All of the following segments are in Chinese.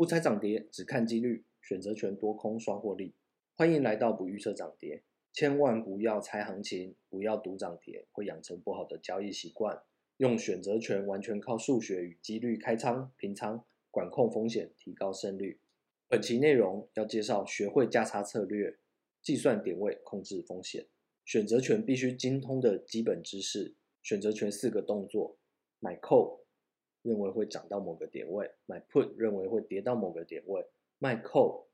不猜涨跌，只看几率，选择权多空双获利。欢迎来到不预测涨跌，千万不要猜行情，不要赌涨跌，会养成不好的交易习惯。用选择权完全靠数学与几率开仓、平仓、管控风险，提高胜率。本期内容要介绍学会价差策略，计算点位，控制风险。选择权必须精通的基本知识。选择权四个动作：买 call。认为会涨到某个点位，买 put 认为会跌到某个点位，卖 call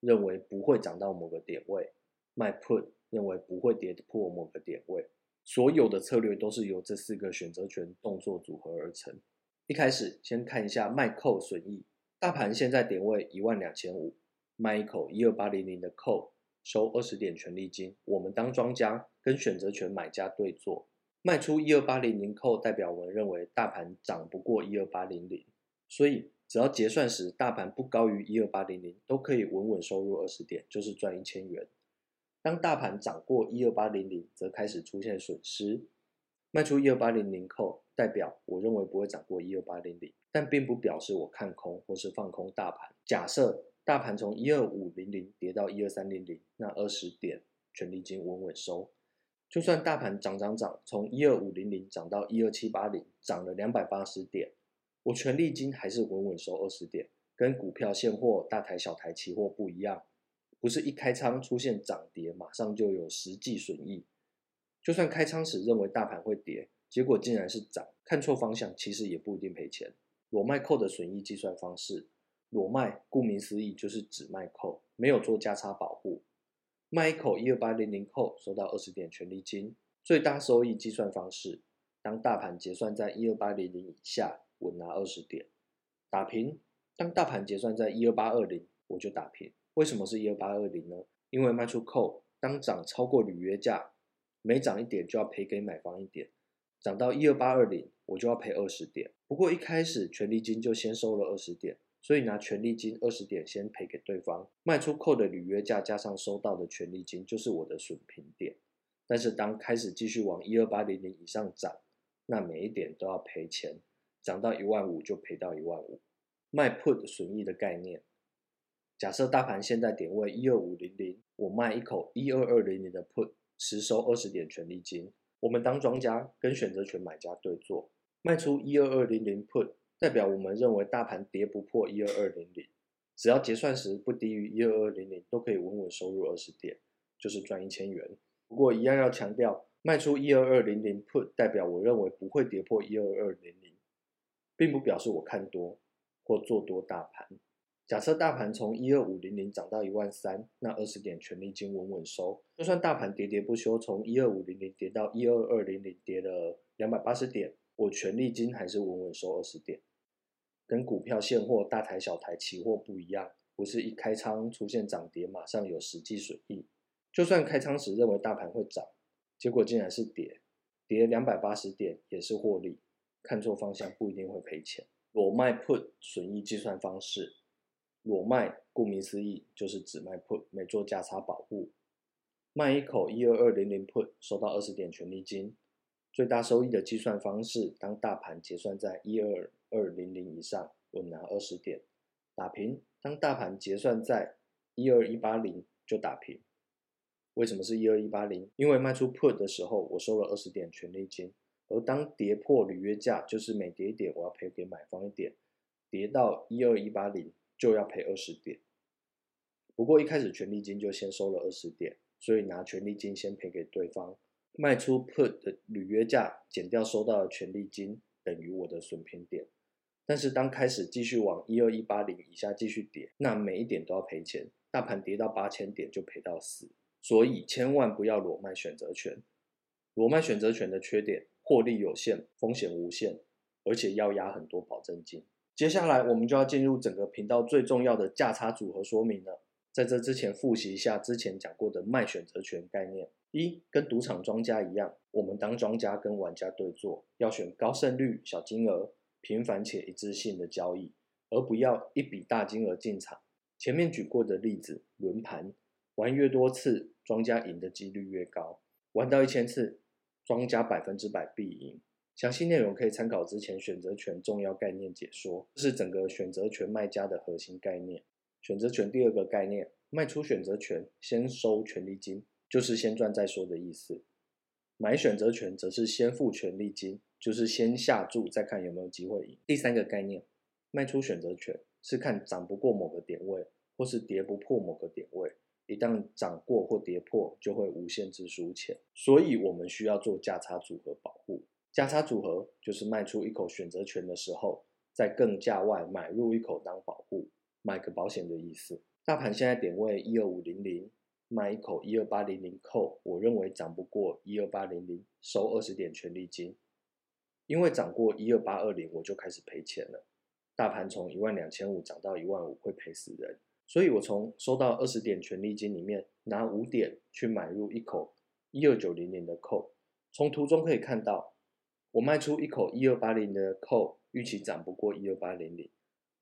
认为不会涨到某个点位，卖 put 认为不会跌破某个点位。所有的策略都是由这四个选择权动作组合而成。一开始先看一下卖 call 损益，大盘现在点位一万两千五，卖一口一二八零零的 call 收二十点权利金，我们当庄家跟选择权买家对坐。卖出一二八零零扣，代表我们认为大盘涨不过一二八零零，所以只要结算时大盘不高于一二八零零，都可以稳稳收入二十点，就是赚一千元。当大盘涨过一二八零零，则开始出现损失。卖出一二八零零扣，代表我认为不会涨过一二八零零，但并不表示我看空或是放空大盘。假设大盘从一二五零零跌到一二三零零，那二十点权利金稳稳收。就算大盘涨涨涨，从一二五零零涨到一二七八零，涨了两百八十点，我权利金还是稳稳收二十点，跟股票现货、大台小台期货不一样，不是一开仓出现涨跌，马上就有实际损益。就算开仓时认为大盘会跌，结果竟然是涨，看错方向，其实也不一定赔钱。裸卖扣的损益计算方式，裸卖顾名思义就是只卖扣，没有做价差保护。卖一口一二八零零扣，收到二十点权利金，最大收益计算方式：当大盘结算在一二八零零以下，稳拿二十点；打平，当大盘结算在一二八二零，我就打平。为什么是一二八二零呢？因为卖出扣，当涨超过履约价，每涨一点就要赔给买方一点，涨到一二八二零，我就要赔二十点。不过一开始权利金就先收了二十点。所以拿权利金二十点先赔给对方，卖出扣的履约价加上收到的权利金就是我的损平点。但是当开始继续往一二八零零以上涨，那每一点都要赔钱，涨到一万五就赔到一万五。卖 put 损益的概念，假设大盘现在点位一二五零零，我卖一口一二二零零的 put，实收二十点权利金。我们当庄家跟选择权买家对坐，卖出一二二零零 put。代表我们认为大盘跌不破一二二零零，只要结算时不低于一二二零零，都可以稳稳收入二十点，就是赚一千元。不过一样要强调，卖出一二二零零 put 代表我认为不会跌破一二二零零，并不表示我看多或做多大盘。假设大盘从一二五零零涨到一万三，那二十点权利金稳稳收。就算大盘跌跌不休，从一二五零零跌到一二二零零，跌了两百八十点，我权利金还是稳稳收二十点。跟股票现货、大台小台期货不一样，不是一开仓出现涨跌，马上有实际损益。就算开仓时认为大盘会涨，结果竟然是跌，跌两百八十点也是获利。看错方向不一定会赔钱。裸卖 put 损益计算方式，裸卖顾名思义就是只卖 put，没做价差保护。卖一口一二二零零 put，收到二十点权利金。最大收益的计算方式，当大盘结算在一二二零零以上，稳拿二十点；打平，当大盘结算在一二一八零就打平。为什么是一二一八零？因为卖出 put 的时候，我收了二十点权利金，而当跌破履约价，就是每跌一点，我要赔给买方一点，跌到一二一八零就要赔二十点。不过一开始权利金就先收了二十点，所以拿权利金先赔给对方。卖出 put 的履约价减掉收到的权利金等于我的损平点，但是当开始继续往一二一八零以下继续跌，那每一点都要赔钱，大盘跌到八千点就赔到死，所以千万不要裸卖选择权。裸卖选择权的缺点，获利有限，风险无限，而且要押很多保证金。接下来我们就要进入整个频道最重要的价差组合说明了。在这之前复习一下之前讲过的卖选择权概念。一，跟赌场庄家一样，我们当庄家跟玩家对坐，要选高胜率、小金额、频繁且一致性的交易，而不要一笔大金额进场。前面举过的例子，轮盘玩越多次，庄家赢的几率越高，玩到一千次，庄家百分之百必赢。详细内容可以参考之前选择权重要概念解说，这是整个选择权卖家的核心概念。选择权第二个概念，卖出选择权先收权利金，就是先赚再说的意思。买选择权则是先付权利金，就是先下注再看有没有机会赢。第三个概念，卖出选择权是看涨不过某个点位，或是跌不破某个点位。一旦涨过或跌破，就会无限制输钱。所以我们需要做价差组合保护。价差组合就是卖出一口选择权的时候，在更价外买入一口当保护，买个保险的意思。大盘现在点位一二五零零。卖一口一二八零零扣，我认为涨不过一二八零零，收二十点权利金。因为涨过一二八二零，我就开始赔钱了。大盘从一万两千五涨到一万五，会赔死人。所以我从收到二十点权利金里面拿五点去买入一口一二九零零的扣。从图中可以看到，我卖出一口一二八零的扣，预期涨不过一二八零零，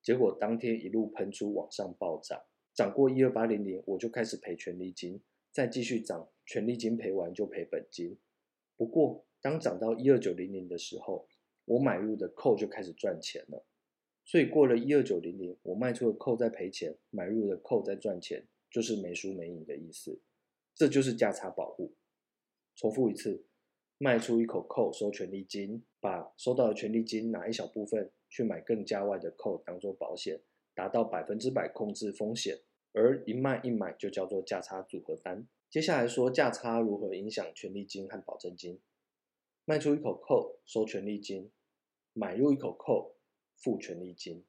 结果当天一路喷出，往上暴涨。涨过一二八零零，我就开始赔权利金，再继续涨，权利金赔完就赔本金。不过，当涨到一二九零零的时候，我买入的 call 就开始赚钱了。所以过了一二九零零，我卖出的 call 在赔钱，买入的 call 在赚钱，就是没输没赢的意思。这就是价差保护。重复一次，卖出一口 call 收权利金，把收到的权利金拿一小部分去买更加外的 call 当做保险，达到百分之百控制风险。而一卖一买就叫做价差组合单。接下来说价差如何影响权利金和保证金。卖出一口 call 收权利金，买入一口 call 付权利金。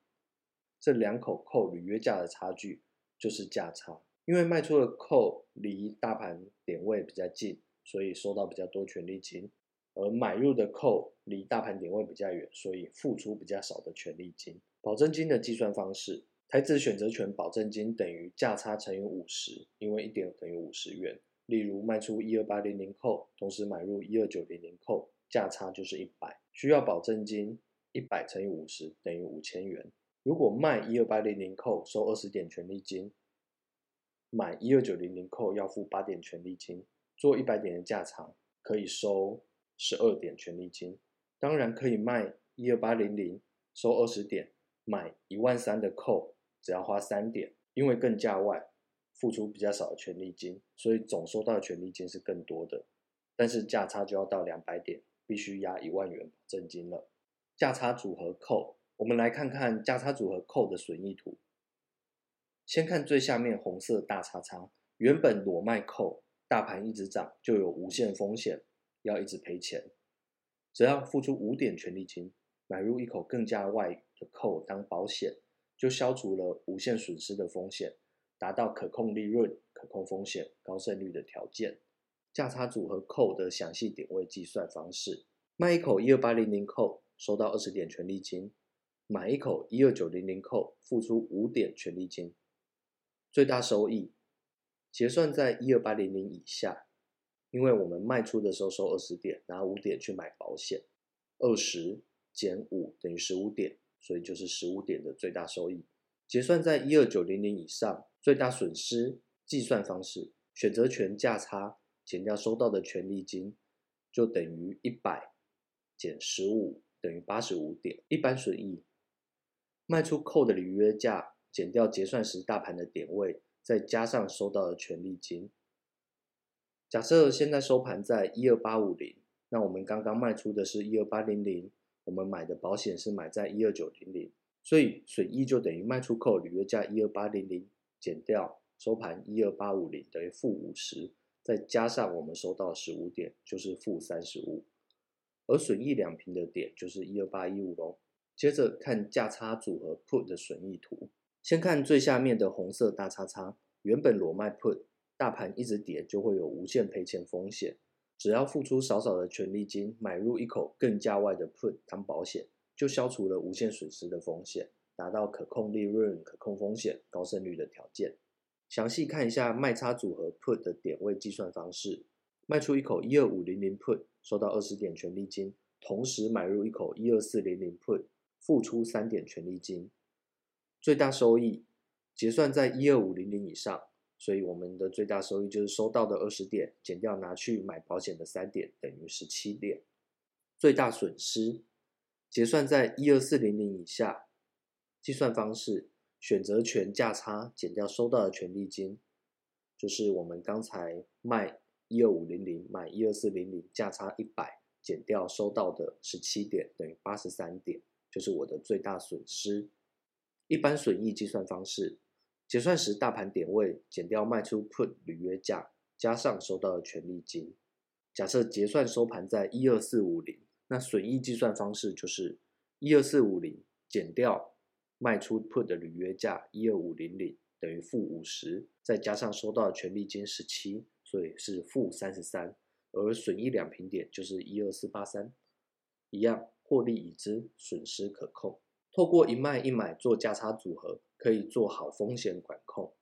这两口 call 履约价的差距就是价差。因为卖出的 call 离大盘点位比较近，所以收到比较多权利金；而买入的 call 离大盘点位比较远，所以付出比较少的权利金。保证金的计算方式。台指选择权保证金等于价差乘以五十，因为一点等于五十元。例如卖出一二八零零扣，同时买入一二九零零扣，价差就是一百，需要保证金一百乘以五十等于五千元。如果卖一二八零零扣收二十点权利金，买一二九零零扣要付八点权利金，做一百点的价差可以收十二点权利金。当然可以卖一二八零零收二十点，买一万三的扣。只要花三点，因为更价外付出比较少的权利金，所以总收到的权利金是更多的。但是价差就要到两百点，必须押一万元保证金了。价差组合扣，我们来看看价差组合扣的损益图。先看最下面红色大叉叉，原本裸卖扣，大盘一直涨，就有无限风险，要一直赔钱。只要付出五点权利金，买入一口更加外的扣当保险。就消除了无限损失的风险，达到可控利润、可控风险、高胜率的条件。价差组合扣的详细点位计算方式：卖一口一二八零零扣，收到二十点权利金；买一口一二九零零扣，付出五点权利金。最大收益结算在一二八零零以下，因为我们卖出的时候收二十点，拿五点去买保险，二十减五等于十五点。所以就是十五点的最大收益，结算在一二九零零以上，最大损失计算方式：选择权价差减掉收到的权利金，就等于一百减十五等于八十五点。一般损益，卖出扣的履约价减掉结算时大盘的点位，再加上收到的权利金。假设现在收盘在一二八五零，那我们刚刚卖出的是一二八零零。我们买的保险是买在一二九零零，所以损益就等于卖出扣履约价一二八零零减掉收盘一二八五零等于负五十，再加上我们收到十五点就是负三十五，而损益两平的点就是一二八一五喽。接着看价差组合 Put 的损益图，先看最下面的红色大叉叉，原本裸卖 Put，大盘一直跌就会有无限赔钱风险。只要付出少少的权利金，买入一口更价外的 put 当保险，就消除了无限损失的风险，达到可控利润、可控风险、高胜率的条件。详细看一下卖差组合 put 的点位计算方式：卖出一口一二五零零 put，收到二十点权利金，同时买入一口一二四零零 put，付出三点权利金，最大收益结算在一二五零零以上。所以我们的最大收益就是收到的二十点减掉拿去买保险的三点，等于十七点。最大损失结算在一二四零零以下。计算方式：选择权价差减掉收到的权利金，就是我们刚才卖一二五零零买一二四零零，价差一百减掉收到的十七点，等于八十三点，就是我的最大损失。一般损益计算方式：结算时大盘点位减掉卖出 put 履约价，加上收到的权利金。假设结算收盘在一二四五零，那损益计算方式就是一二四五零减掉卖出 put 的履约价一二五零零等于负五十，再加上收到的权利金十七，所以是负三十三。而损益两平点就是一二四八三，一样获利已知，损失可控。透过一卖一买做价差组合，可以做好风险管控。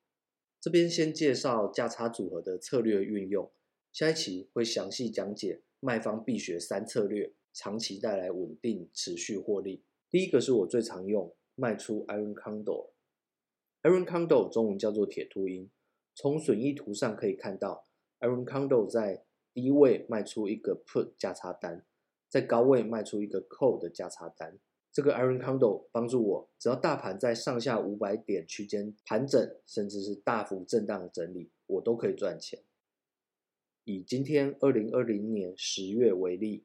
这边先介绍价差组合的策略运用，下一期会详细讲解卖方必学三策略，长期带来稳定持续获利。第一个是我最常用。卖出 Iron Condor，Iron Condor 中文叫做铁秃鹰。从损益图上可以看到，Iron Condor 在低位卖出一个 Put 价差单，在高位卖出一个 Call 的价差单。这个 Iron Condor 帮助我，只要大盘在上下五百点区间盘整，甚至是大幅震荡的整理，我都可以赚钱。以今天二零二零年十月为例，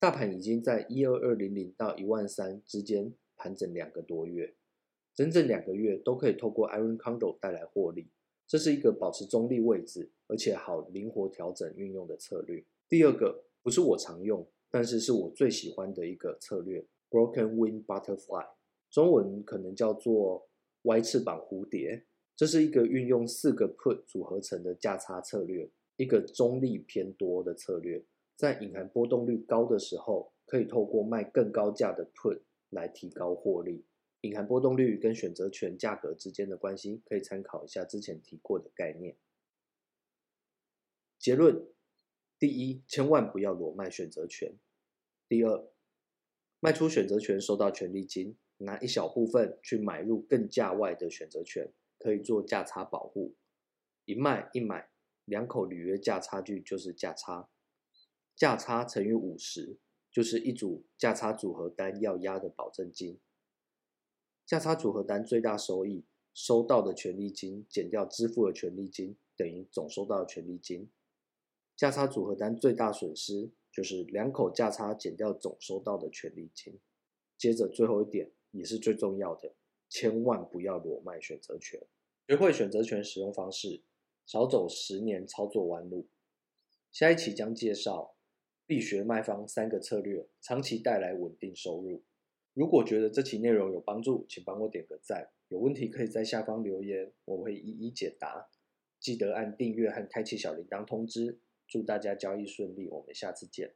大盘已经在一二二零零到一万三之间。盘整两个多月，整整两个月都可以透过 Iron Condor 带来获利，这是一个保持中立位置，而且好灵活调整运用的策略。第二个不是我常用，但是是我最喜欢的一个策略，Broken Wing Butterfly，中文可能叫做歪翅膀蝴蝶。这是一个运用四个 Put 组合成的价差策略，一个中立偏多的策略，在隐含波动率高的时候，可以透过卖更高价的 Put。来提高获利，隐含波动率跟选择权价格之间的关系，可以参考一下之前提过的概念。结论：第一，千万不要裸卖选择权；第二，卖出选择权收到权利金，拿一小部分去买入更价外的选择权，可以做价差保护。一卖一买，两口履约价差距就是价差，价差乘以五十。就是一组价差组合单要押的保证金，价差组合单最大收益收到的权利金减掉支付的权利金等于总收到的权利金，价差组合单最大损失就是两口价差减掉总收到的权利金。接着最后一点也是最重要的，千万不要裸卖选择权，学会选择权使用方式，少走十年操作弯路。下一期将介绍。必学卖方三个策略，长期带来稳定收入。如果觉得这期内容有帮助，请帮我点个赞。有问题可以在下方留言，我会一一解答。记得按订阅和开启小铃铛通知。祝大家交易顺利，我们下次见。